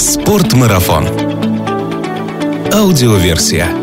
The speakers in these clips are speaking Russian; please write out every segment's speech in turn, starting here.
Спортмарафон. Аудиоверсия.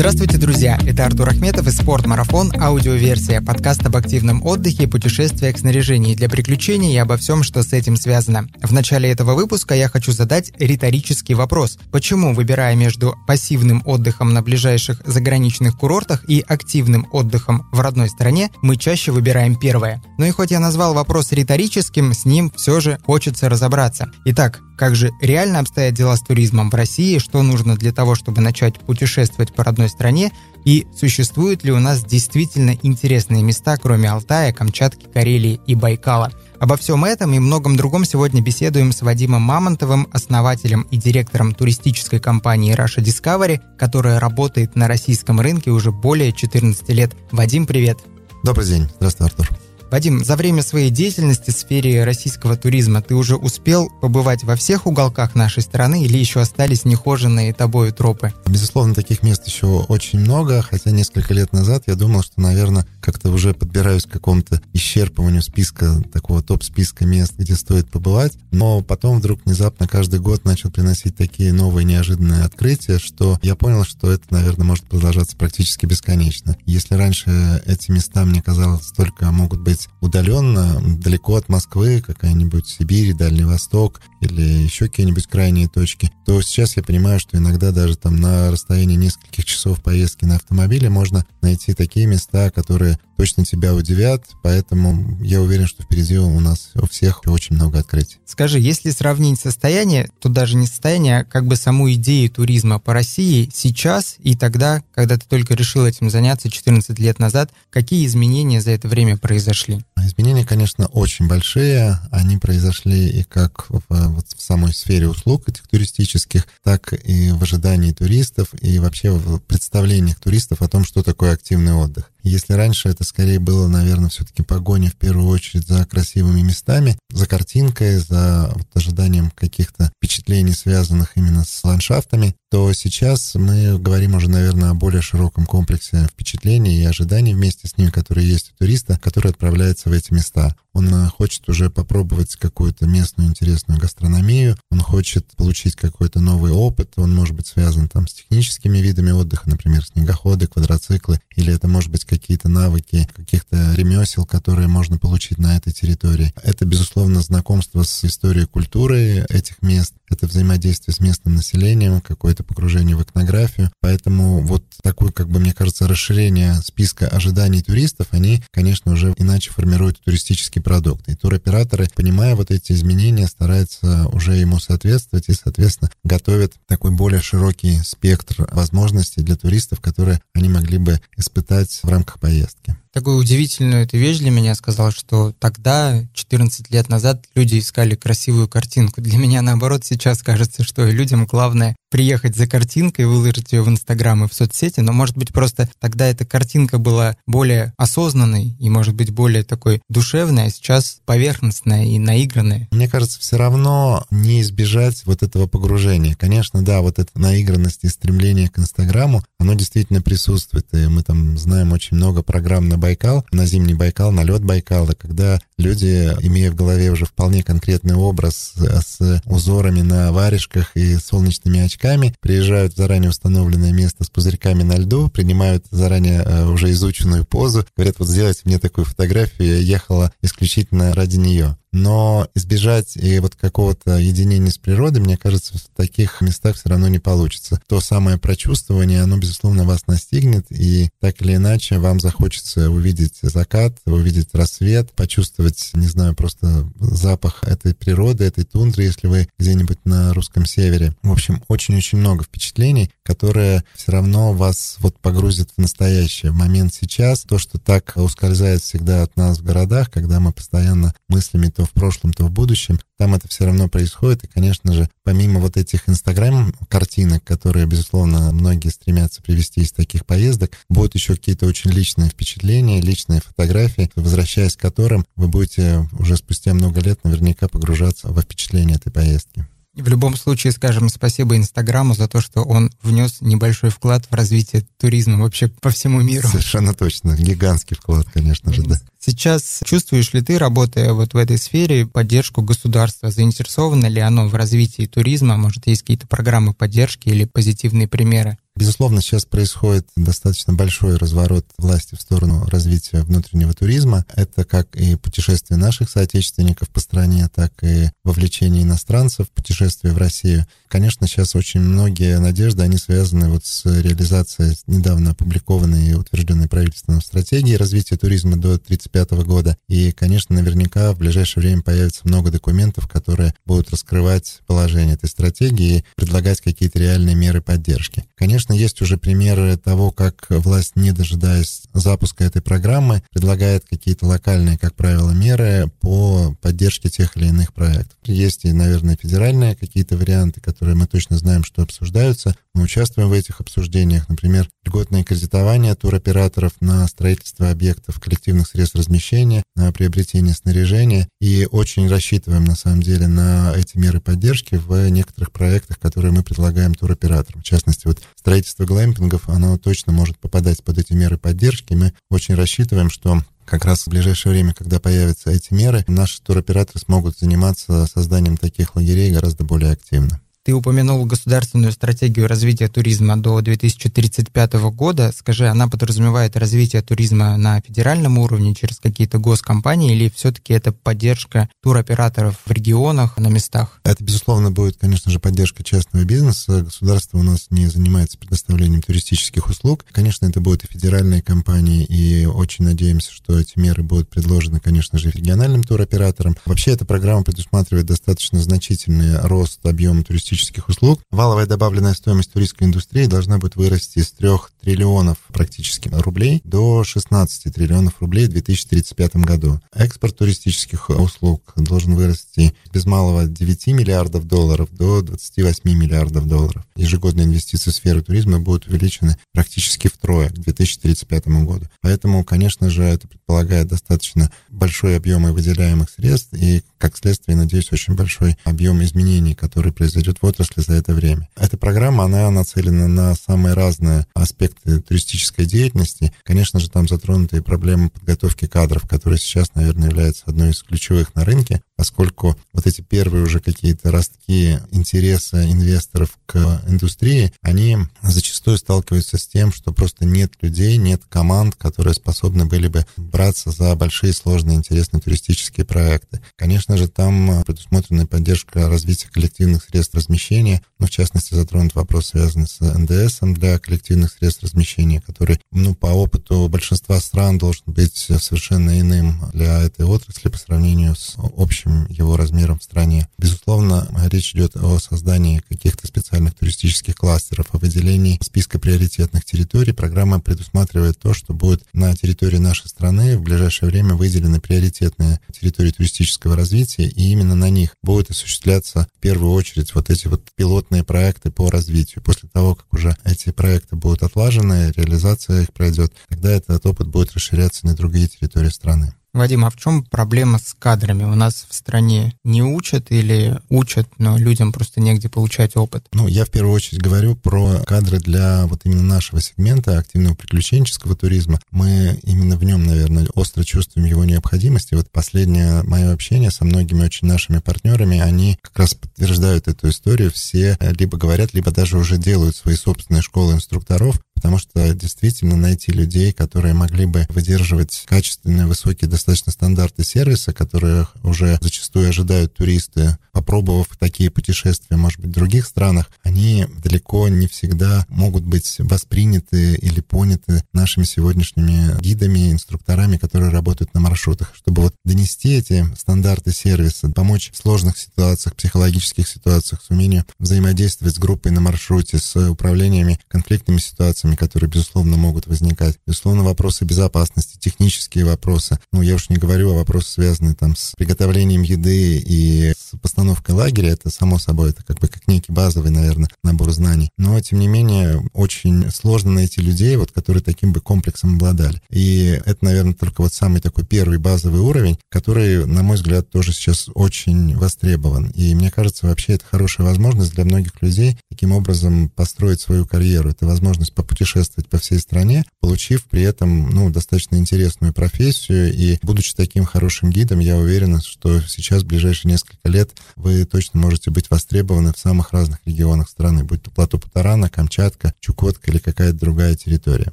Здравствуйте, друзья! Это Артур Ахметов и «Спорт-марафон» аудиоверсия, подкаст об активном отдыхе путешествиях снаряжении для приключений и обо всем, что с этим связано. В начале этого выпуска я хочу задать риторический вопрос. Почему, выбирая между пассивным отдыхом на ближайших заграничных курортах и активным отдыхом в родной стране, мы чаще выбираем первое? Ну и хоть я назвал вопрос риторическим, с ним все же хочется разобраться. Итак, как же реально обстоят дела с туризмом в России, что нужно для того, чтобы начать путешествовать по родной стране, и существуют ли у нас действительно интересные места, кроме Алтая, Камчатки, Карелии и Байкала. Обо всем этом и многом другом сегодня беседуем с Вадимом Мамонтовым, основателем и директором туристической компании Russia Discovery, которая работает на российском рынке уже более 14 лет. Вадим, привет! Добрый день. Здравствуй, Артур. Вадим, за время своей деятельности в сфере российского туризма ты уже успел побывать во всех уголках нашей страны или еще остались нехоженные тобою тропы? Безусловно, таких мест еще очень много, хотя несколько лет назад я думал, что, наверное, как-то уже подбираюсь к какому-то исчерпыванию списка, такого топ-списка мест, где стоит побывать, но потом вдруг внезапно каждый год начал приносить такие новые неожиданные открытия, что я понял, что это, наверное, может продолжаться практически бесконечно. Если раньше эти места, мне казалось, только могут быть удаленно, далеко от Москвы, какая-нибудь Сибирь, Дальний Восток или еще какие-нибудь крайние точки, то сейчас я понимаю, что иногда даже там на расстоянии нескольких часов поездки на автомобиле можно найти такие места, которые точно тебя удивят, поэтому я уверен, что впереди у нас у всех очень много открытий. Скажи, если сравнить состояние, то даже не состояние, а как бы саму идею туризма по России сейчас и тогда, когда ты только решил этим заняться 14 лет назад, какие изменения за это время произошли? Изменения, конечно, очень большие. Они произошли и как в, вот в самой сфере услуг этих туристических, так и в ожидании туристов, и вообще в представлениях туристов о том, что такое активный отдых. Если раньше это скорее было, наверное, все-таки погоня в первую очередь за красивыми местами, за картинкой, за вот ожиданием каких-то впечатлений, связанных именно с ландшафтами, то сейчас мы говорим уже, наверное, о более широком комплексе впечатлений и ожиданий вместе с ним, которые есть у туриста, который отправляется в эти места. Он э, хочет уже попробовать какую-то местную интересную гастрономию, он хочет получить какой-то новый опыт, он может быть связан там с техническими видами отдыха, например, снегоходы, квадроциклы, или это может быть какие-то навыки, каких-то ремесел, которые можно получить на этой территории. Это, безусловно, знакомство с историей культуры этих мест, это взаимодействие с местным населением, какое-то погружение в этнографию. Поэтому вот такое, как бы, мне кажется, расширение списка ожиданий туристов, они, конечно, уже иначе формируют туристический продукт. И туроператоры, понимая вот эти изменения, стараются уже ему соответствовать и, соответственно, готовят такой более широкий спектр возможностей для туристов, которые они могли бы испытать в рамках поездки Okay такую удивительную эту вещь для меня сказал, что тогда, 14 лет назад, люди искали красивую картинку. Для меня, наоборот, сейчас кажется, что людям главное приехать за картинкой, выложить ее в Инстаграм и в соцсети, но, может быть, просто тогда эта картинка была более осознанной и, может быть, более такой душевной, а сейчас поверхностная и наигранная. Мне кажется, все равно не избежать вот этого погружения. Конечно, да, вот эта наигранность и стремление к Инстаграму, оно действительно присутствует, и мы там знаем очень много программ на Байкал, на зимний Байкал, на лед Байкала, когда люди, имея в голове уже вполне конкретный образ с узорами на варежках и солнечными очками, приезжают в заранее установленное место с пузырьками на льду, принимают заранее э, уже изученную позу, говорят, вот сделайте мне такую фотографию, я ехала исключительно ради нее но избежать и вот какого-то единения с природой, мне кажется, в таких местах все равно не получится. То самое прочувствование, оно, безусловно, вас настигнет, и так или иначе вам захочется увидеть закат, увидеть рассвет, почувствовать, не знаю, просто запах этой природы, этой тундры, если вы где-нибудь на русском севере. В общем, очень-очень много впечатлений, которые все равно вас вот погрузят в настоящее, в момент сейчас. То, что так ускользает всегда от нас в городах, когда мы постоянно мыслями то в прошлом, то в будущем, там это все равно происходит. И, конечно же, помимо вот этих инстаграм-картинок, которые, безусловно, многие стремятся привести из таких поездок, будут еще какие-то очень личные впечатления, личные фотографии, возвращаясь к которым вы будете уже спустя много лет наверняка погружаться во впечатление этой поездки. В любом случае, скажем спасибо Инстаграму за то, что он внес небольшой вклад в развитие туризма вообще по всему миру. Совершенно точно. Гигантский вклад, конечно же, да. Сейчас чувствуешь ли ты, работая вот в этой сфере, поддержку государства? Заинтересовано ли оно в развитии туризма? Может, есть какие-то программы поддержки или позитивные примеры? Безусловно, сейчас происходит достаточно большой разворот власти в сторону развития внутреннего туризма. Это как и путешествия наших соотечественников по стране, так и вовлечение иностранцев в путешествия в Россию. Конечно, сейчас очень многие надежды, они связаны вот с реализацией недавно опубликованной и утвержденной правительством стратегии развития туризма до 1935 года. И, конечно, наверняка в ближайшее время появится много документов, которые будут раскрывать положение этой стратегии и предлагать какие-то реальные меры поддержки. Конечно, Конечно, есть уже примеры того, как власть, не дожидаясь запуска этой программы, предлагает какие-то локальные, как правило, меры по поддержке тех или иных проектов. Есть и, наверное, федеральные какие-то варианты, которые мы точно знаем, что обсуждаются. Мы участвуем в этих обсуждениях. Например, льготное кредитование туроператоров на строительство объектов коллективных средств размещения, на приобретение снаряжения. И очень рассчитываем, на самом деле, на эти меры поддержки в некоторых проектах, которые мы предлагаем туроператорам. В частности, вот строительство глэмпингов, оно точно может попадать под эти меры поддержки. Мы очень рассчитываем, что как раз в ближайшее время, когда появятся эти меры, наши туроператоры смогут заниматься созданием таких лагерей гораздо более активно. Ты упомянул государственную стратегию развития туризма до 2035 года. Скажи, она подразумевает развитие туризма на федеральном уровне через какие-то госкомпании или все-таки это поддержка туроператоров в регионах, на местах? Это, безусловно, будет, конечно же, поддержка частного бизнеса. Государство у нас не занимается предоставлением туристических услуг. Конечно, это будут и федеральные компании, и очень надеемся, что эти меры будут предложены, конечно же, региональным туроператорам. Вообще, эта программа предусматривает достаточно значительный рост объема туристических туристических услуг, валовая добавленная стоимость туристской индустрии должна будет вырасти с 3 триллионов практически рублей до 16 триллионов рублей в 2035 году. Экспорт туристических услуг должен вырасти без малого 9 миллиардов долларов до 28 миллиардов долларов. Ежегодные инвестиции в сферу туризма будут увеличены практически втрое к 2035 году. Поэтому, конечно же, это предполагает достаточно большой объем выделяемых средств и, как следствие, надеюсь, очень большой объем изменений, который произойдет в отрасли за это время. Эта программа, она нацелена на самые разные аспекты туристической деятельности. Конечно же, там затронуты и проблемы подготовки кадров, которые сейчас, наверное, являются одной из ключевых на рынке, поскольку вот эти первые уже какие-то ростки интереса инвесторов к индустрии, они зачастую сталкиваются с тем, что просто нет людей, нет команд, которые способны были бы браться за большие, сложные, интересные туристические проекты. Конечно же, там предусмотрена поддержка развития коллективных средств размещения, ну, в частности, затронут вопрос, связанный с НДС для коллективных средств размещения, который, ну, по опыту большинства стран должен быть совершенно иным для этой отрасли по сравнению с общим его размером в стране. Безусловно, речь идет о создании каких-то специальных туристических кластеров, о выделении списка приоритетных территорий. Программа предусматривает то, что будет на территории нашей страны в ближайшее время выделены приоритетные территории туристического развития, и именно на них будет осуществляться в первую очередь вот эти вот пилотные проекты по развитию. После того, как уже эти проекты будут отлажены, реализация их пройдет, тогда этот опыт будет расширяться на другие территории страны. Вадим, а в чем проблема с кадрами? У нас в стране не учат или учат, но людям просто негде получать опыт? Ну, я в первую очередь говорю про кадры для вот именно нашего сегмента активного приключенческого туризма. Мы именно в нем, наверное, остро чувствуем его необходимость. И вот последнее мое общение со многими очень нашими партнерами, они как раз подтверждают эту историю. Все либо говорят, либо даже уже делают свои собственные школы инструкторов, потому что действительно найти людей, которые могли бы выдерживать качественные, высокие, достаточно стандарты сервиса, которые уже зачастую ожидают туристы, попробовав такие путешествия, может быть, в других странах, они далеко не всегда могут быть восприняты или поняты нашими сегодняшними гидами, инструкторами, которые работают на маршрутах. Чтобы вот донести эти стандарты сервиса, помочь в сложных ситуациях, психологических ситуациях, с умением взаимодействовать с группой на маршруте, с управлениями конфликтными ситуациями, сложностями, которые, безусловно, могут возникать. Безусловно, вопросы безопасности, технические вопросы. Ну, я уж не говорю о вопросах, связанных там с приготовлением еды и с постановкой лагеря. Это, само собой, это как бы как некий базовый, наверное, набор знаний. Но, тем не менее, очень сложно найти людей, вот, которые таким бы комплексом обладали. И это, наверное, только вот самый такой первый базовый уровень, который, на мой взгляд, тоже сейчас очень востребован. И мне кажется, вообще это хорошая возможность для многих людей таким образом построить свою карьеру. Это возможность попутешествовать по всей стране, получив при этом ну, достаточно интересную профессию. И будучи таким хорошим гидом, я уверен, что сейчас, в ближайшие несколько лет, вы точно можете быть востребованы в самых разных регионах страны, будь то плато Путарана, Камчатка, Чукотка или какая-то другая территория.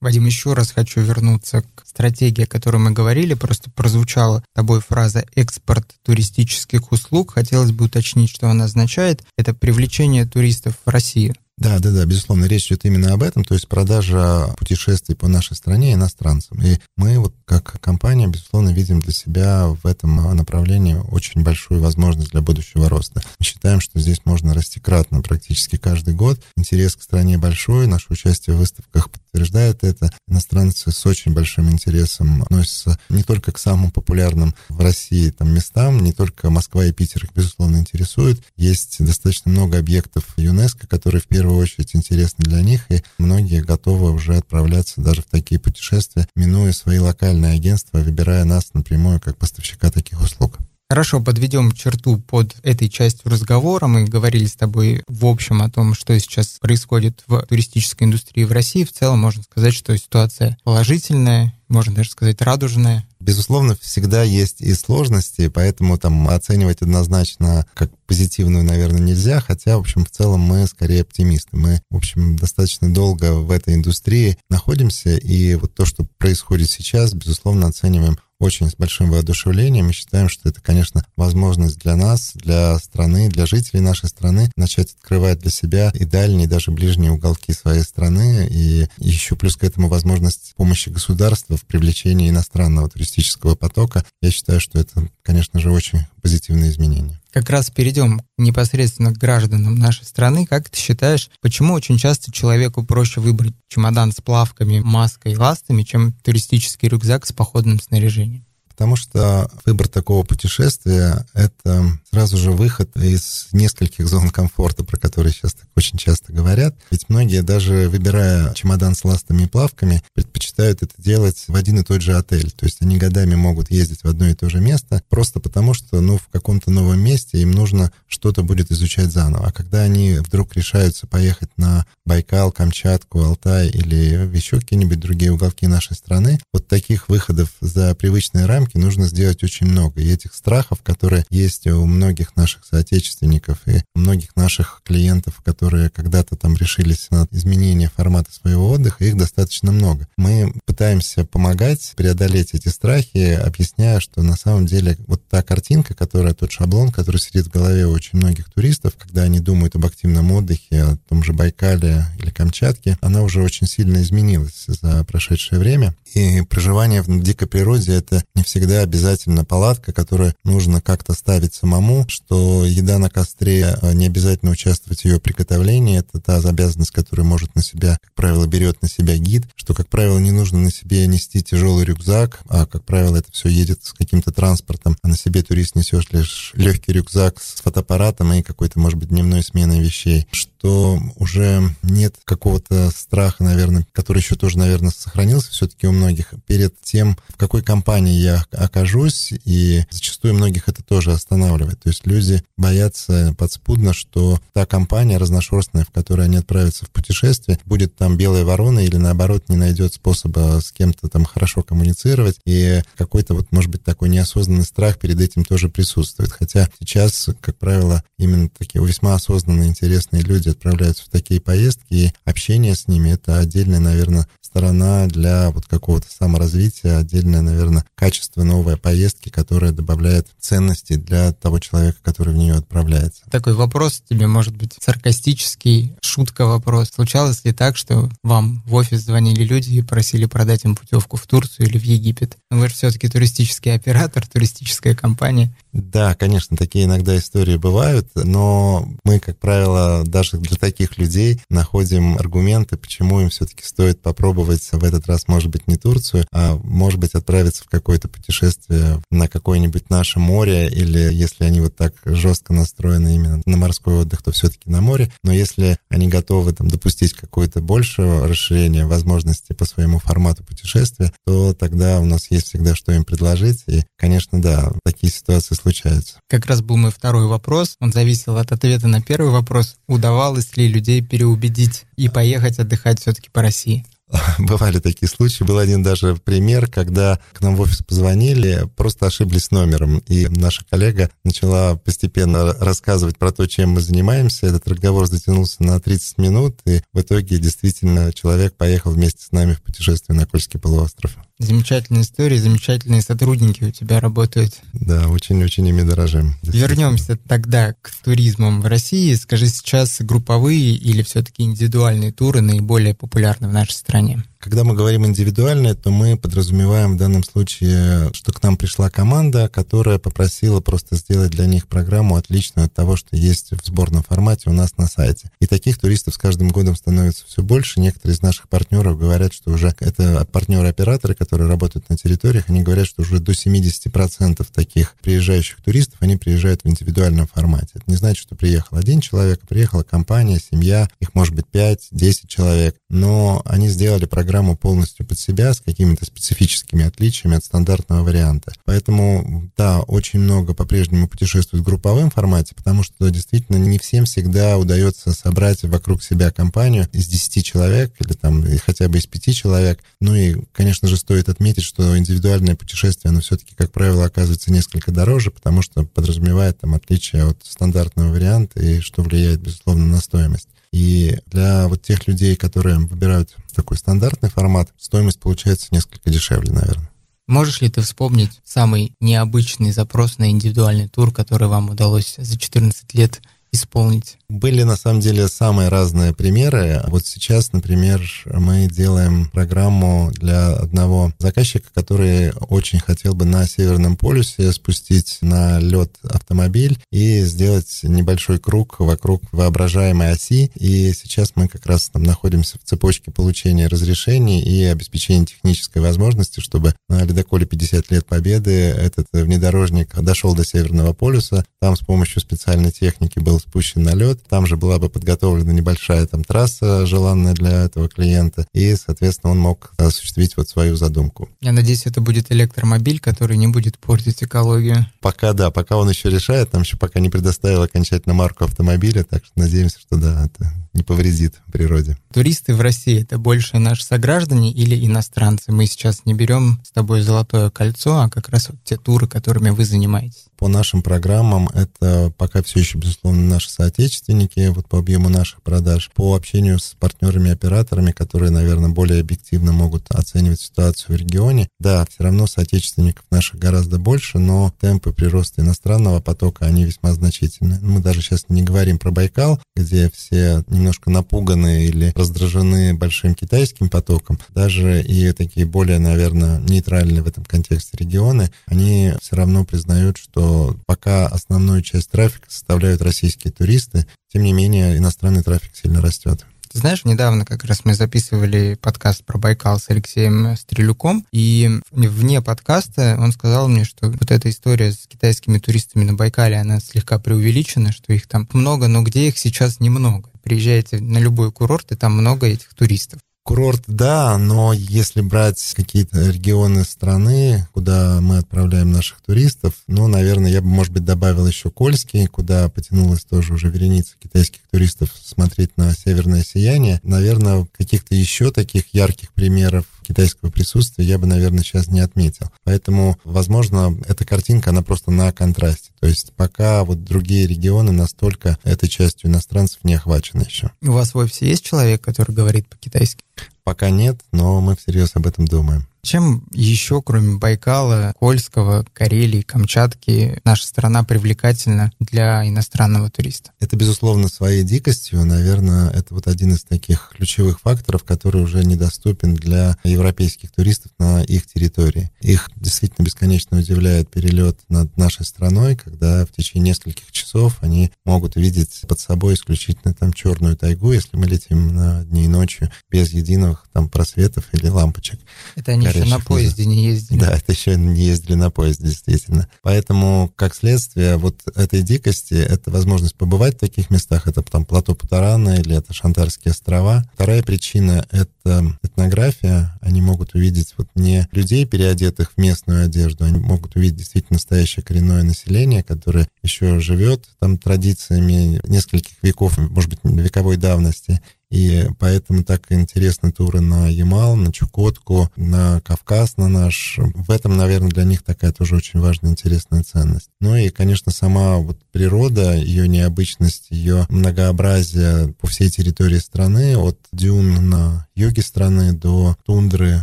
Вадим, еще раз хочу вернуться к стратегии, о которой мы говорили. Просто прозвучала тобой фраза «экспорт туристических услуг». Хотелось бы уточнить, что она означает. Это привлечение туристов в Россию. Да, да, да, безусловно, речь идет именно об этом, то есть продажа путешествий по нашей стране иностранцам. И мы вот как компания, безусловно, видим для себя в этом направлении очень большую возможность для будущего роста. Мы считаем, что здесь можно расти кратно практически каждый год. Интерес к стране большой, наше участие в выставках подтверждает это. Иностранцы с очень большим интересом относятся не только к самым популярным в России там, местам, не только Москва и Питер их, безусловно, интересуют. Есть достаточно много объектов ЮНЕСКО, которые в первую первую очередь интересны для них, и многие готовы уже отправляться даже в такие путешествия, минуя свои локальные агентства, выбирая нас напрямую как поставщика таких услуг. Хорошо, подведем черту под этой частью разговора. Мы говорили с тобой в общем о том, что сейчас происходит в туристической индустрии в России. В целом можно сказать, что ситуация положительная, можно даже сказать радужная. Безусловно, всегда есть и сложности, поэтому там оценивать однозначно как позитивную, наверное, нельзя, хотя, в общем, в целом мы скорее оптимисты. Мы, в общем, достаточно долго в этой индустрии находимся, и вот то, что происходит сейчас, безусловно, оцениваем очень с большим воодушевлением. Мы считаем, что это, конечно, возможность для нас, для страны, для жителей нашей страны начать открывать для себя и дальние, и даже ближние уголки своей страны. И еще плюс к этому возможность помощи государства в привлечении иностранного туристического потока. Я считаю, что это, конечно же, очень позитивные изменения. Как раз перейдем непосредственно к гражданам нашей страны. Как ты считаешь, почему очень часто человеку проще выбрать чемодан с плавками, маской и ластами, чем туристический рюкзак с походным снаряжением? Потому что выбор такого путешествия — это сразу же выход из нескольких зон комфорта, про которые сейчас так очень часто говорят. Ведь многие, даже выбирая чемодан с ластами и плавками, предпочитают это делать в один и тот же отель. То есть они годами могут ездить в одно и то же место, просто потому что, ну, в каком-то новом месте им нужно что-то будет изучать заново. А когда они вдруг решаются поехать на Байкал, Камчатку, Алтай или еще какие-нибудь другие уголки нашей страны, вот таких выходов за привычные рамки нужно сделать очень много. И этих страхов, которые есть у многих наших соотечественников и многих наших клиентов, которые когда-то там решились на изменение формата своего отдыха, их достаточно много. Мы пытаемся помогать преодолеть эти страхи, объясняя, что на самом деле вот та картинка, которая, тот шаблон, который сидит в голове у очень многих туристов, когда они думают об активном отдыхе, о том же Байкале или Камчатке, она уже очень сильно изменилась за прошедшее время. И проживание в дикой природе — это не всегда обязательно палатка, которую нужно как-то ставить самому, что еда на костре, а не обязательно участвовать в ее приготовлении. Это та обязанность, которую может на себя, как правило, берет на себя гид, что, как правило, не нужно на себе нести тяжелый рюкзак, а, как правило, это все едет с каким-то транспортом, а на себе турист несешь лишь легкий рюкзак с фотоаппаратом и какой-то, может быть, дневной сменой вещей, что уже нет какого-то страха, наверное, который еще тоже, наверное, сохранился все-таки у многих перед тем, в какой компании я окажусь, и зачастую многих это тоже останавливает. То есть люди боятся подспудно, что та компания разношерстная, в которой они отправятся в путешествие, будет там белая ворона или наоборот не найдет способа с кем-то там хорошо коммуницировать, и какой-то вот, может быть, такой неосознанный страх перед этим тоже присутствует. Хотя сейчас, как правило, именно такие весьма осознанные, интересные люди отправляются в такие поездки, и общение с ними — это отдельная, наверное, сторона для вот какого-то саморазвития, отдельное, наверное, качество новой поездки, которая добавляет ценности для того человека, который в нее отправляется. Такой вопрос тебе может быть саркастический, шутка вопрос. Случалось ли так, что вам в офис звонили люди и просили продать им путевку в Турцию или в Египет? Вы же все-таки туристический оператор, туристическая компания. Да, конечно, такие иногда истории бывают, но мы, как правило, даже для таких людей находим аргументы, почему им все-таки стоит попробовать в этот раз, может быть, не Турцию, а может быть, отправиться в какое-то путешествие на какое-нибудь наше море, или если они вот так жестко настроены именно на морской отдых, то все-таки на море. Но если они готовы там допустить какое-то большее расширение возможностей по своему формату путешествия, то тогда у нас есть всегда что им предложить. И, конечно, да, такие ситуации случаются. Как раз был мой второй вопрос. Он зависел от ответа на первый вопрос. Удавалось ли людей переубедить и поехать отдыхать все-таки по России? Бывали такие случаи. Был один даже пример, когда к нам в офис позвонили, просто ошиблись номером. И наша коллега начала постепенно рассказывать про то, чем мы занимаемся. Этот разговор затянулся на 30 минут, и в итоге действительно человек поехал вместе с нами в путешествие на Кольский полуостров. Замечательная история, замечательные сотрудники у тебя работают. Да, очень-очень ими дорожим. Вернемся тогда к туризмам в России. Скажи, сейчас групповые или все-таки индивидуальные туры наиболее популярны в нашей стране? usłyszeniem. Когда мы говорим индивидуальное, то мы подразумеваем в данном случае, что к нам пришла команда, которая попросила просто сделать для них программу отличную от того, что есть в сборном формате у нас на сайте. И таких туристов с каждым годом становится все больше. Некоторые из наших партнеров говорят, что уже это партнеры-операторы, которые работают на территориях, они говорят, что уже до 70% таких приезжающих туристов, они приезжают в индивидуальном формате. Это не значит, что приехал один человек, а приехала компания, семья, их может быть 5-10 человек, но они сделали программу программу полностью под себя с какими-то специфическими отличиями от стандартного варианта. Поэтому, да, очень много по-прежнему путешествует в групповом формате, потому что действительно не всем всегда удается собрать вокруг себя компанию из 10 человек или там хотя бы из 5 человек. Ну и, конечно же, стоит отметить, что индивидуальное путешествие, оно все-таки, как правило, оказывается несколько дороже, потому что подразумевает там отличие от стандартного варианта и что влияет, безусловно, на стоимость. И для вот тех людей, которые выбирают такой стандартный формат, стоимость получается несколько дешевле, наверное. Можешь ли ты вспомнить самый необычный запрос на индивидуальный тур, который вам удалось за 14 лет исполнить? Были, на самом деле, самые разные примеры. Вот сейчас, например, мы делаем программу для одного заказчика, который очень хотел бы на Северном полюсе спустить на лед автомобиль и сделать небольшой круг вокруг воображаемой оси. И сейчас мы как раз там находимся в цепочке получения разрешений и обеспечения технической возможности, чтобы на ледоколе 50 лет Победы этот внедорожник дошел до Северного полюса. Там с помощью специальной техники был спущен на лед, там же была бы подготовлена небольшая там трасса, желанная для этого клиента, и, соответственно, он мог осуществить вот свою задумку. Я надеюсь, это будет электромобиль, который не будет портить экологию. Пока да, пока он еще решает, там еще пока не предоставил окончательно марку автомобиля, так что надеемся, что да, это не повредит природе. Туристы в России — это больше наши сограждане или иностранцы? Мы сейчас не берем с тобой золотое кольцо, а как раз вот те туры, которыми вы занимаетесь. По нашим программам это пока все еще, безусловно, наши соотечественники, вот по объему наших продаж. По общению с партнерами-операторами, которые, наверное, более объективно могут оценивать ситуацию в регионе, да, все равно соотечественников наших гораздо больше, но темпы прироста иностранного потока, они весьма значительны. Мы даже сейчас не говорим про Байкал, где все немножко напуганы или раздражены большим китайским потоком. Даже и такие более, наверное, нейтральные в этом контексте регионы, они все равно признают, что пока основную часть трафика составляют российские туристы, тем не менее иностранный трафик сильно растет. Ты знаешь, недавно как раз мы записывали подкаст про Байкал с Алексеем Стрелюком, и вне подкаста он сказал мне, что вот эта история с китайскими туристами на Байкале, она слегка преувеличена, что их там много, но где их сейчас немного. Приезжаете на любой курорт, и там много этих туристов. Курорт, да, но если брать какие-то регионы страны, куда мы отправляем наших туристов, ну, наверное, я бы, может быть, добавил еще Кольский, куда потянулась тоже уже вереница китайских туристов смотреть на северное сияние. Наверное, каких-то еще таких ярких примеров китайского присутствия я бы, наверное, сейчас не отметил. Поэтому, возможно, эта картинка, она просто на контрасте. То есть пока вот другие регионы настолько этой частью иностранцев не охвачены еще. У вас в офисе есть человек, который говорит по-китайски? Пока нет, но мы всерьез об этом думаем. Чем еще, кроме Байкала, Кольского, Карелии, Камчатки, наша страна привлекательна для иностранного туриста? Это, безусловно, своей дикостью. Наверное, это вот один из таких ключевых факторов, который уже недоступен для европейских туристов на их территории. Их действительно бесконечно удивляет перелет над нашей страной, когда в течение нескольких часов они могут увидеть под собой исключительно там черную тайгу, если мы летим на дни и ночью без единых там просветов или лампочек. Это они еще на поезде не ездили. Да, это еще не ездили на поезде, действительно. Поэтому, как следствие вот этой дикости, это возможность побывать в таких местах, это там плато Путарана или это Шантарские острова. Вторая причина — это этнография. Они могут увидеть вот не людей, переодетых в местную одежду, они могут увидеть действительно настоящее коренное население, которое еще живет там традициями нескольких веков, может быть, вековой давности. И поэтому так интересны туры на Ямал, на Чукотку, на Кавказ, на наш. В этом, наверное, для них такая тоже очень важная, интересная ценность. Ну и, конечно, сама вот природа, ее необычность, ее многообразие по всей территории страны, от дюн на юге страны до тундры,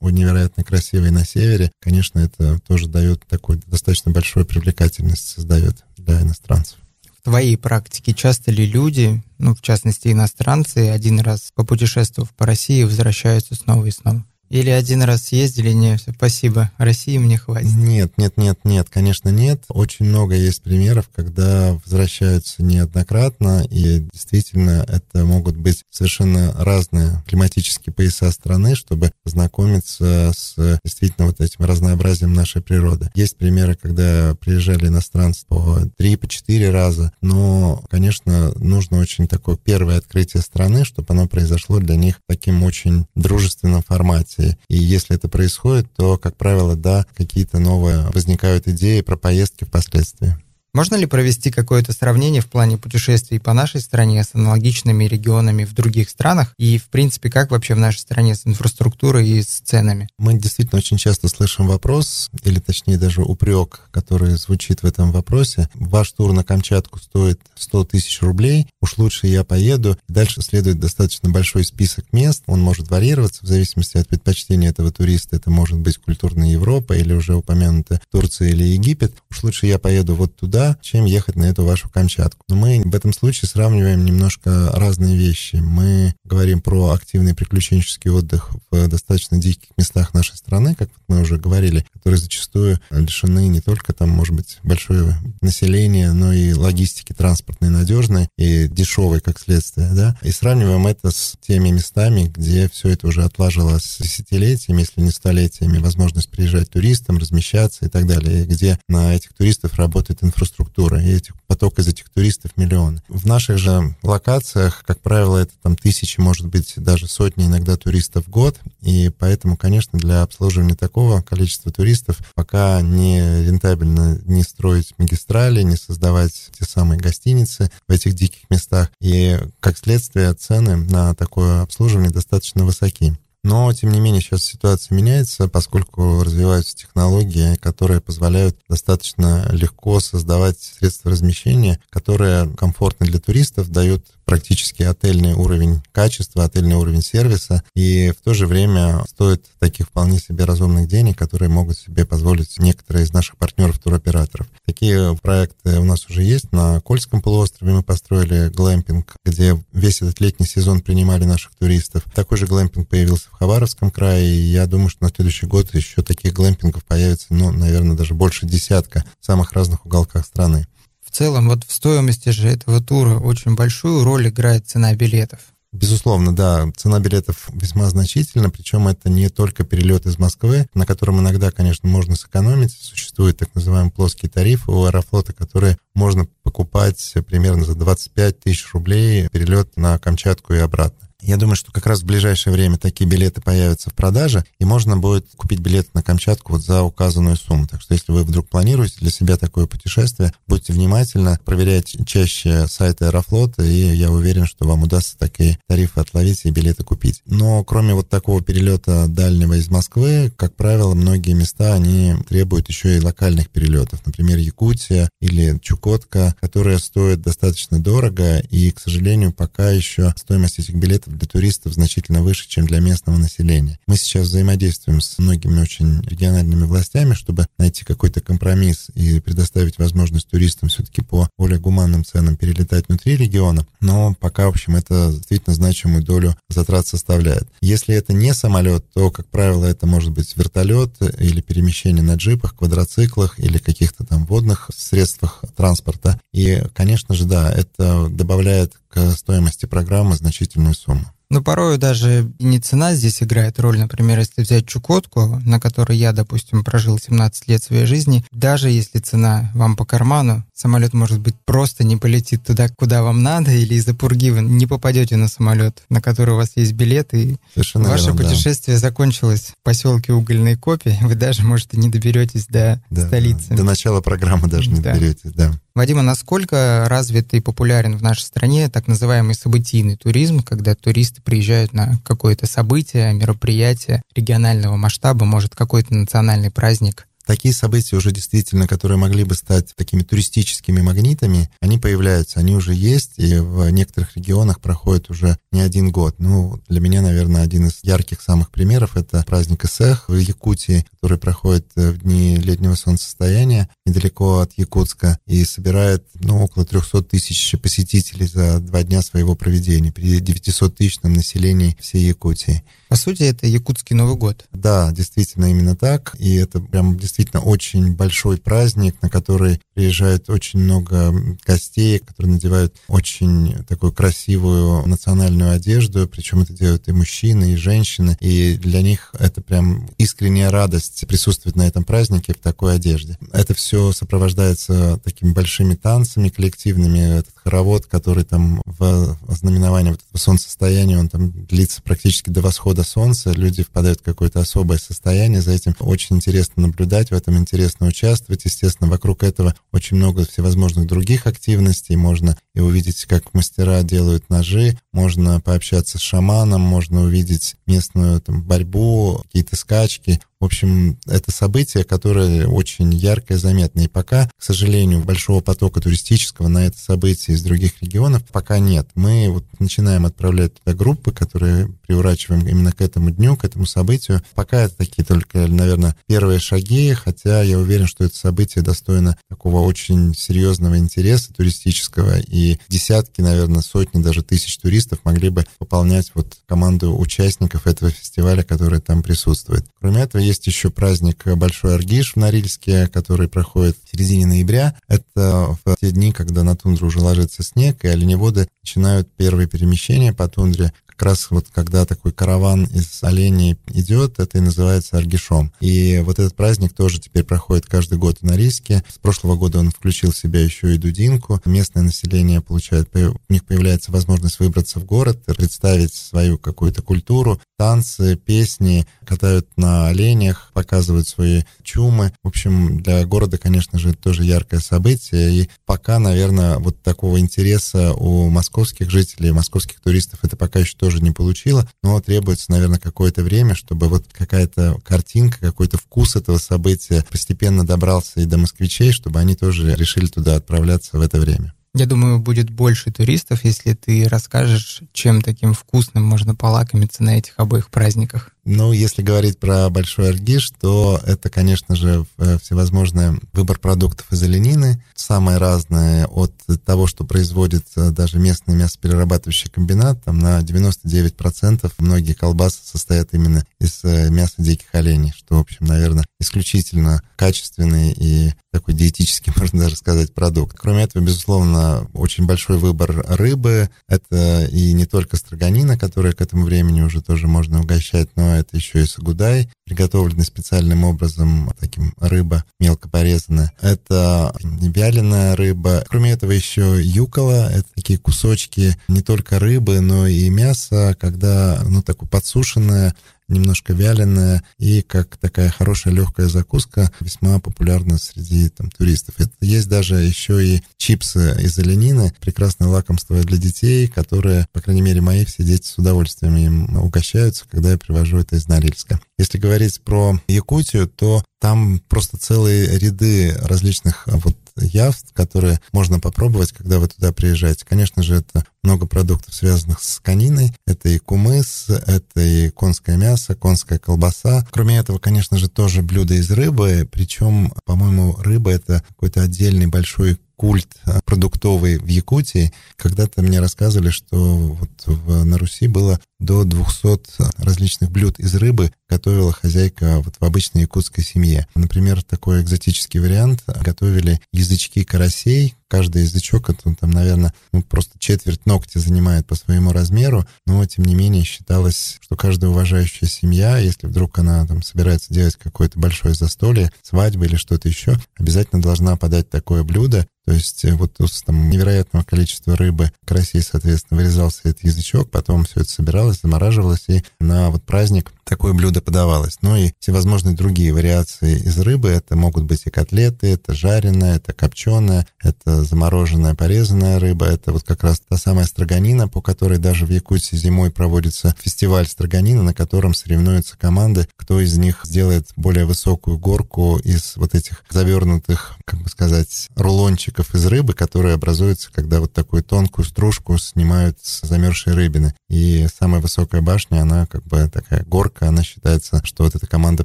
невероятно красивой на севере, конечно, это тоже дает такой достаточно большую привлекательность, создает для иностранцев твоей практике часто ли люди, ну, в частности, иностранцы, один раз попутешествовав по России, возвращаются снова и снова? Или один раз съездили, не, спасибо, России мне хватит? Нет, нет, нет, нет, конечно, нет. Очень много есть примеров, когда возвращаются неоднократно, и действительно это могут быть совершенно разные климатические пояса страны, чтобы познакомиться с действительно вот этим разнообразием нашей природы. Есть примеры, когда приезжали иностранцы по три, по четыре раза, но, конечно, нужно очень такое первое открытие страны, чтобы оно произошло для них в таким очень дружественном формате развитии. И если это происходит, то, как правило, да, какие-то новые возникают идеи про поездки впоследствии. Можно ли провести какое-то сравнение в плане путешествий по нашей стране с аналогичными регионами в других странах? И, в принципе, как вообще в нашей стране с инфраструктурой и с ценами? Мы действительно очень часто слышим вопрос, или точнее даже упрек, который звучит в этом вопросе. Ваш тур на Камчатку стоит 100 тысяч рублей, уж лучше я поеду. Дальше следует достаточно большой список мест, он может варьироваться в зависимости от предпочтения этого туриста. Это может быть культурная Европа или уже упомянутая Турция или Египет. Уж лучше я поеду вот туда, чем ехать на эту вашу Камчатку. Но мы в этом случае сравниваем немножко разные вещи. Мы говорим про активный приключенческий отдых в достаточно диких местах нашей страны, как мы уже говорили, которые зачастую лишены не только там, может быть, большое население, но и логистики транспортной надежной и дешевой, как следствие, да. И сравниваем это с теми местами, где все это уже отлаживалось десятилетиями, если не столетиями, возможность приезжать туристам, размещаться и так далее, где на этих туристов работает инфраструктура инфраструктура, и этих, поток из этих туристов миллионы. В наших же локациях, как правило, это там тысячи, может быть, даже сотни иногда туристов в год, и поэтому, конечно, для обслуживания такого количества туристов пока не рентабельно не строить магистрали, не создавать те самые гостиницы в этих диких местах, и, как следствие, цены на такое обслуживание достаточно высоки. Но, тем не менее, сейчас ситуация меняется, поскольку развиваются технологии, которые позволяют достаточно легко создавать средства размещения, которые комфортны для туристов, дают практически отельный уровень качества, отельный уровень сервиса, и в то же время стоит таких вполне себе разумных денег, которые могут себе позволить некоторые из наших партнеров-туроператоров. Такие проекты у нас уже есть. На Кольском полуострове мы построили глэмпинг, где весь этот летний сезон принимали наших туристов. Такой же глэмпинг появился в Хабаровском крае, и я думаю, что на следующий год еще таких глэмпингов появится, ну, наверное, даже больше десятка в самых разных уголках страны. В целом, вот в стоимости же этого тура очень большую роль играет цена билетов. Безусловно, да, цена билетов весьма значительна, причем это не только перелет из Москвы, на котором иногда, конечно, можно сэкономить. Существует так называемый плоский тариф у Аэрофлота, который можно покупать примерно за 25 тысяч рублей перелет на Камчатку и обратно. Я думаю, что как раз в ближайшее время такие билеты появятся в продаже, и можно будет купить билет на Камчатку вот за указанную сумму. Так что если вы вдруг планируете для себя такое путешествие, будьте внимательны, проверяйте чаще сайты Аэрофлота, и я уверен, что вам удастся такие тарифы отловить и билеты купить. Но кроме вот такого перелета дальнего из Москвы, как правило, многие места, они требуют еще и локальных перелетов. Например, Якутия или Чукотка, которые стоят достаточно дорого, и, к сожалению, пока еще стоимость этих билетов для туристов значительно выше, чем для местного населения. Мы сейчас взаимодействуем с многими очень региональными властями, чтобы найти какой-то компромисс и предоставить возможность туристам все-таки по более гуманным ценам перелетать внутри региона. Но пока, в общем, это действительно значимую долю затрат составляет. Если это не самолет, то, как правило, это может быть вертолет или перемещение на джипах, квадроциклах или каких-то там водных средствах транспорта. И, конечно же, да, это добавляет к стоимости программы значительную сумму. Но порою даже не цена здесь играет роль. Например, если взять Чукотку, на которой я, допустим, прожил 17 лет своей жизни, даже если цена вам по карману, самолет, может быть, просто не полетит туда, куда вам надо, или из-за пурги вы не попадете на самолет, на который у вас есть билет, и Совершенно ваше верно, путешествие да. закончилось в поселке Угольной Копи, вы даже, может, и не доберетесь до да, столицы. До начала программы даже не да. доберетесь, да. Вадима, насколько развит и популярен в нашей стране так называемый событийный туризм, когда туристы приезжают на какое-то событие, мероприятие регионального масштаба, может, какой-то национальный праздник, такие события уже действительно, которые могли бы стать такими туристическими магнитами, они появляются, они уже есть, и в некоторых регионах проходят уже не один год. Ну, для меня, наверное, один из ярких самых примеров — это праздник Исех в Якутии, который проходит э, в дни летнего солнцестояния недалеко от Якутска и собирает ну, около 300 тысяч посетителей за два дня своего проведения при 900-тысячном населении всей Якутии. По сути, это якутский Новый год. Да, действительно именно так. И это прям действительно очень большой праздник, на который приезжает очень много гостей, которые надевают очень такую красивую национальную одежду. Причем это делают и мужчины, и женщины. И для них это прям искренняя радость присутствовать на этом празднике в такой одежде. Это все сопровождается такими большими танцами коллективными. Этот хоровод, который там в знаменовании вот этого солнцестояния, он там длится практически до восхода солнца, люди впадают в какое-то особое состояние, за этим очень интересно наблюдать, в этом интересно участвовать. Естественно, вокруг этого очень много всевозможных других активностей, можно и увидеть, как мастера делают ножи, можно пообщаться с шаманом, можно увидеть местную там, борьбу, какие-то скачки. В общем, это событие, которое очень яркое, заметное. И пока, к сожалению, большого потока туристического на это событие из других регионов пока нет. Мы вот начинаем отправлять туда группы, которые приурачиваем именно к этому дню, к этому событию. Пока это такие только, наверное, первые шаги, хотя я уверен, что это событие достойно такого очень серьезного интереса туристического. И десятки, наверное, сотни, даже тысяч туристов могли бы пополнять вот команду участников этого фестиваля, который там присутствует. Кроме этого, есть еще праздник Большой Аргиш в Норильске, который проходит в середине ноября. Это в те дни, когда на тундру уже ложится снег, и оленеводы начинают первые перемещения по тундре как раз вот когда такой караван из оленей идет, это и называется Аргишом. И вот этот праздник тоже теперь проходит каждый год на риске. С прошлого года он включил в себя еще и дудинку. Местное население получает, у них появляется возможность выбраться в город, представить свою какую-то культуру, танцы, песни, катают на оленях, показывают свои чумы. В общем, для города, конечно же, это тоже яркое событие. И пока, наверное, вот такого интереса у московских жителей, московских туристов это пока еще тоже не получила, но требуется, наверное, какое-то время, чтобы вот какая-то картинка, какой-то вкус этого события постепенно добрался и до москвичей, чтобы они тоже решили туда отправляться в это время. Я думаю, будет больше туристов, если ты расскажешь, чем таким вкусным можно полакомиться на этих обоих праздниках. Ну, если говорить про большой аргиш, то это, конечно же, э, всевозможный выбор продуктов из оленины, самое разное от того, что производит даже местный мясоперерабатывающий комбинат, там на 99% многие колбасы состоят именно из э, мяса диких оленей, что, в общем, наверное, исключительно качественный и такой диетический, можно даже сказать, продукт. Кроме этого, безусловно, очень большой выбор рыбы. Это и не только строганина, которая к этому времени уже тоже можно угощать, но это еще и сагудай, приготовленный специальным образом, таким рыба мелко порезанная. Это вяленая рыба. Кроме этого еще юкола, это такие кусочки не только рыбы, но и мяса, когда, ну, такое подсушенное, немножко вяленая и как такая хорошая легкая закуска, весьма популярна среди там, туристов. Это есть даже еще и чипсы из оленины, прекрасное лакомство для детей, которые, по крайней мере, мои все дети с удовольствием им угощаются, когда я привожу это из Норильска. Если говорить про Якутию, то там просто целые ряды различных вот явств, которые можно попробовать, когда вы туда приезжаете. Конечно же, это много продуктов, связанных с кониной. Это и кумыс, это и конское мясо, конская колбаса. Кроме этого, конечно же, тоже блюда из рыбы. Причем, по-моему, рыба — это какой-то отдельный большой культ продуктовый в Якутии. Когда-то мне рассказывали, что вот в, на Руси было до 200 различных блюд из рыбы готовила хозяйка вот в обычной якутской семье. Например, такой экзотический вариант. Готовили язычки карасей. Каждый язычок, это там, наверное, ну, просто четверть ногтя занимает по своему размеру, но, тем не менее, считалось, что каждая уважающая семья, если вдруг она там собирается делать какое-то большое застолье, свадьбу или что-то еще, обязательно должна подать такое блюдо. То есть э, вот из там, невероятного количества рыбы карасей, соответственно, вырезался этот язычок, потом все это собиралось, замораживалось, и на вот праздник такое блюдо подавалось. Ну и всевозможные другие вариации из рыбы. Это могут быть и котлеты, это жареная, это копченая, это замороженная, порезанная рыба. Это вот как раз та самая строганина, по которой даже в Якутии зимой проводится фестиваль строганина, на котором соревнуются команды, кто из них сделает более высокую горку из вот этих завернутых, как бы сказать, рулончиков из рыбы, которые образуются, когда вот такую тонкую стружку снимают с замерзшей рыбины. И самая высокая башня, она как бы такая горка, она считается, что вот эта команда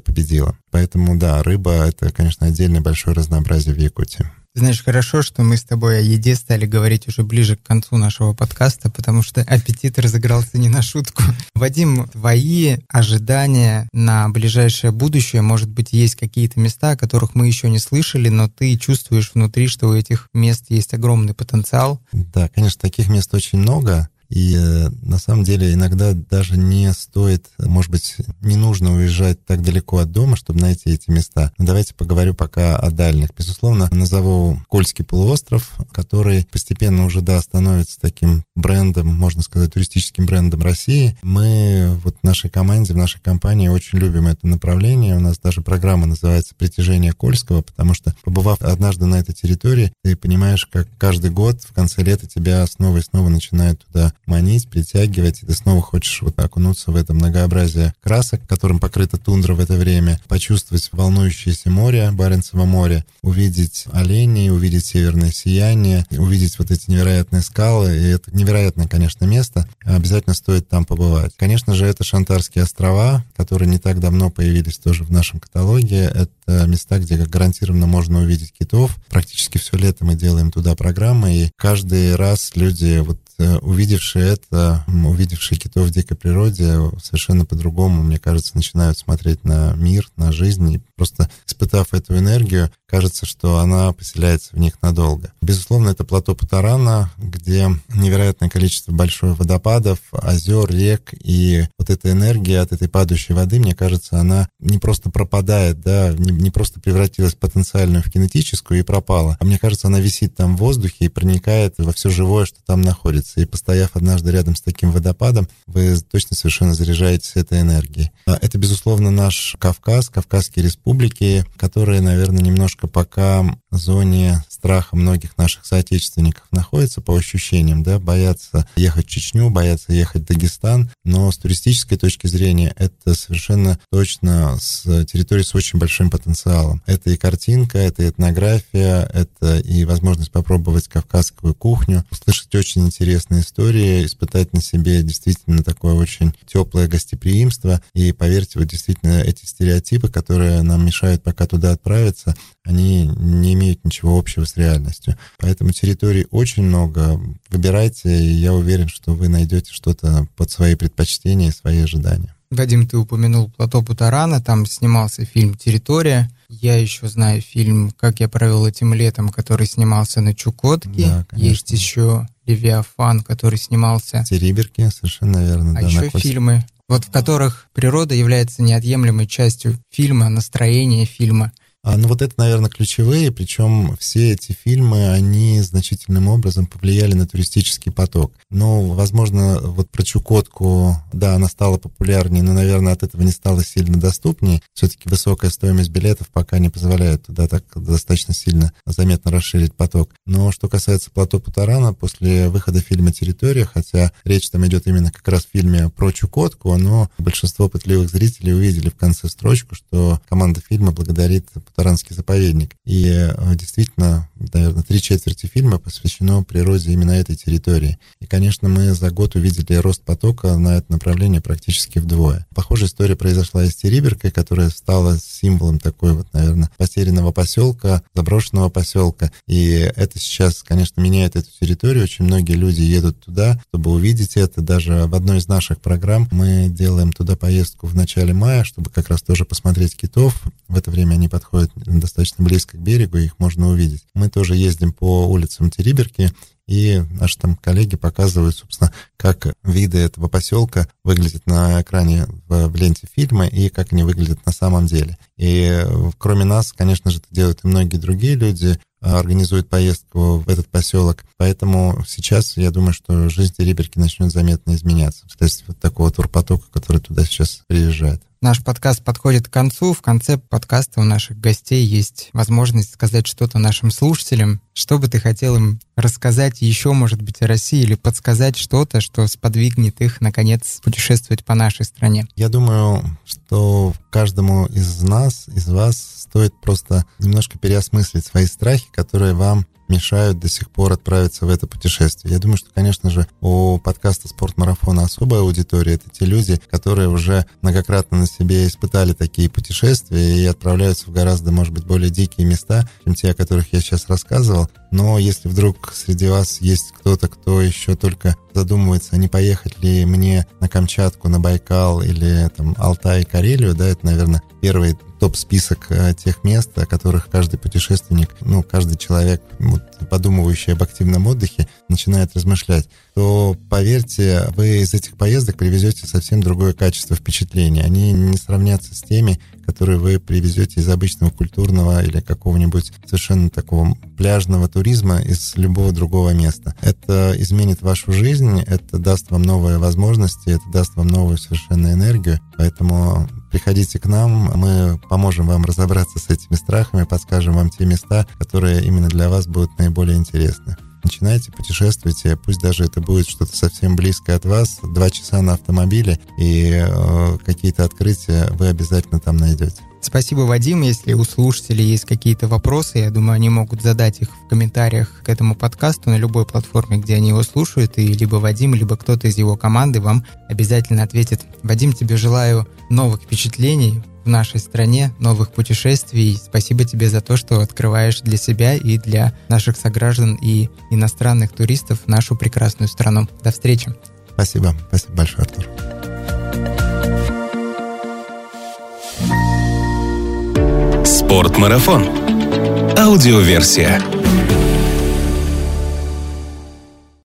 победила. Поэтому, да, рыба — это, конечно, отдельное большое разнообразие в Якутии. Знаешь, хорошо, что мы с тобой о еде стали говорить уже ближе к концу нашего подкаста, потому что аппетит разыгрался не на шутку. Вадим, твои ожидания на ближайшее будущее, может быть, есть какие-то места, о которых мы еще не слышали, но ты чувствуешь внутри, что у этих мест есть огромный потенциал? Да, конечно, таких мест очень много. И э, на самом деле иногда даже не стоит, может быть, не нужно уезжать так далеко от дома, чтобы найти эти места. Но давайте поговорю пока о дальних. Безусловно, назову Кольский полуостров, который постепенно уже, да, становится таким брендом, можно сказать, туристическим брендом России. Мы вот в нашей команде, в нашей компании очень любим это направление. У нас даже программа называется «Притяжение Кольского», потому что, побывав однажды на этой территории, ты понимаешь, как каждый год в конце лета тебя снова и снова начинает туда манить, притягивать, и ты снова хочешь вот окунуться в это многообразие красок, которым покрыта тундра в это время, почувствовать волнующееся море, Баренцево море, увидеть оленей, увидеть северное сияние, увидеть вот эти невероятные скалы, и это невероятное, конечно, место, обязательно стоит там побывать. Конечно же, это Шантарские острова, которые не так давно появились тоже в нашем каталоге, это места, где гарантированно можно увидеть китов, практически все лето мы делаем туда программы, и каждый раз люди вот увидевшие это, увидевшие китов в дикой природе, совершенно по-другому, мне кажется, начинают смотреть на мир, на жизнь. И просто испытав эту энергию, кажется, что она поселяется в них надолго. Безусловно, это плато Путарана, где невероятное количество больших водопадов, озер, рек, и вот эта энергия от этой падающей воды, мне кажется, она не просто пропадает, да, не, не просто превратилась потенциальную в кинетическую и пропала, а мне кажется, она висит там в воздухе и проникает во все живое, что там находится. И постояв однажды рядом с таким водопадом, вы точно совершенно заряжаетесь этой энергией. А это, безусловно, наш Кавказ, Кавказские республики, которые, наверное, немножко пока зоне страха многих наших соотечественников находится по ощущениям, да, боятся ехать в Чечню, боятся ехать в Дагестан, но с туристической точки зрения это совершенно точно с территории с очень большим потенциалом. Это и картинка, это и этнография, это и возможность попробовать кавказскую кухню, услышать очень интересные истории, испытать на себе действительно такое очень теплое гостеприимство. И поверьте, вот действительно эти стереотипы, которые нам мешают пока туда отправиться, они не имеют ничего общего с реальностью. Поэтому территорий очень много. Выбирайте, и я уверен, что вы найдете что-то под свои предпочтения и свои ожидания. Вадим, ты упомянул плато Путарана, там снимался фильм «Территория». Я еще знаю фильм «Как я провел этим летом», который снимался на Чукотке. Да, Есть еще «Левиафан», который снимался... Териберки, совершенно верно. А да, еще фильмы, вот в которых природа является неотъемлемой частью фильма, настроения фильма – ну вот это, наверное, ключевые, причем все эти фильмы, они значительным образом повлияли на туристический поток. Но, возможно, вот про Чукотку, да, она стала популярнее, но, наверное, от этого не стала сильно доступнее. Все-таки высокая стоимость билетов пока не позволяет туда так достаточно сильно заметно расширить поток. Но что касается плато Путарана, после выхода фильма «Территория», хотя речь там идет именно как раз в фильме про Чукотку, но большинство пытливых зрителей увидели в конце строчку, что команда фильма благодарит Таранский заповедник. И э, действительно, наверное, три четверти фильма посвящено природе именно этой территории. И, конечно, мы за год увидели рост потока на это направление практически вдвое. Похожая история произошла и с Териберкой, которая стала символом такой вот, наверное, потерянного поселка, заброшенного поселка. И это сейчас, конечно, меняет эту территорию. Очень многие люди едут туда, чтобы увидеть это. Даже в одной из наших программ мы делаем туда поездку в начале мая, чтобы как раз тоже посмотреть китов. В это время они подходят достаточно близко к берегу, их можно увидеть. Мы тоже ездим по улицам Териберки, и наши там коллеги показывают, собственно, как виды этого поселка выглядят на экране в, в ленте фильма и как они выглядят на самом деле. И кроме нас, конечно же, это делают и многие другие люди, а, организуют поездку в этот поселок. Поэтому сейчас я думаю, что жизнь Териберки начнет заметно изменяться. Есть вот такого турпотока, который туда сейчас приезжает. Наш подкаст подходит к концу. В конце подкаста у наших гостей есть возможность сказать что-то нашим слушателям. Что бы ты хотел им рассказать еще, может быть, о России или подсказать что-то, что сподвигнет их, наконец, путешествовать по нашей стране? Я думаю, что каждому из нас, из вас стоит просто немножко переосмыслить свои страхи, которые вам мешают до сих пор отправиться в это путешествие. Я думаю, что, конечно же, у подкаста «Спортмарафона» особая аудитория. Это те люди, которые уже многократно на себе испытали такие путешествия и отправляются в гораздо, может быть, более дикие места, чем те, о которых я сейчас рассказывал. Но если вдруг среди вас есть кто-то, кто еще только задумывается, а не поехать ли мне на Камчатку, на Байкал или там Алтай, Карелию, да, это, наверное, первый топ-список э, тех мест, о которых каждый путешественник, ну, каждый человек, вот, подумывающий об активном отдыхе, начинает размышлять, то, поверьте, вы из этих поездок привезете совсем другое качество впечатления. Они не сравнятся с теми, которые вы привезете из обычного культурного или какого-нибудь совершенно такого пляжного туризма из любого другого места. Это изменит вашу жизнь, это даст вам новые возможности, это даст вам новую совершенно энергию. Поэтому приходите к нам, мы поможем вам разобраться с этими страхами, подскажем вам те места, которые именно для вас будут наиболее интересны начинайте, путешествуйте, пусть даже это будет что-то совсем близкое от вас, два часа на автомобиле, и э, какие-то открытия вы обязательно там найдете. Спасибо, Вадим. Если у слушателей есть какие-то вопросы, я думаю, они могут задать их в комментариях к этому подкасту на любой платформе, где они его слушают, и либо Вадим, либо кто-то из его команды вам обязательно ответит. Вадим, тебе желаю новых впечатлений, в нашей стране, новых путешествий. Спасибо тебе за то, что открываешь для себя и для наших сограждан и иностранных туристов нашу прекрасную страну. До встречи. Спасибо. Спасибо большое, Артур. Спортмарафон. Аудиоверсия.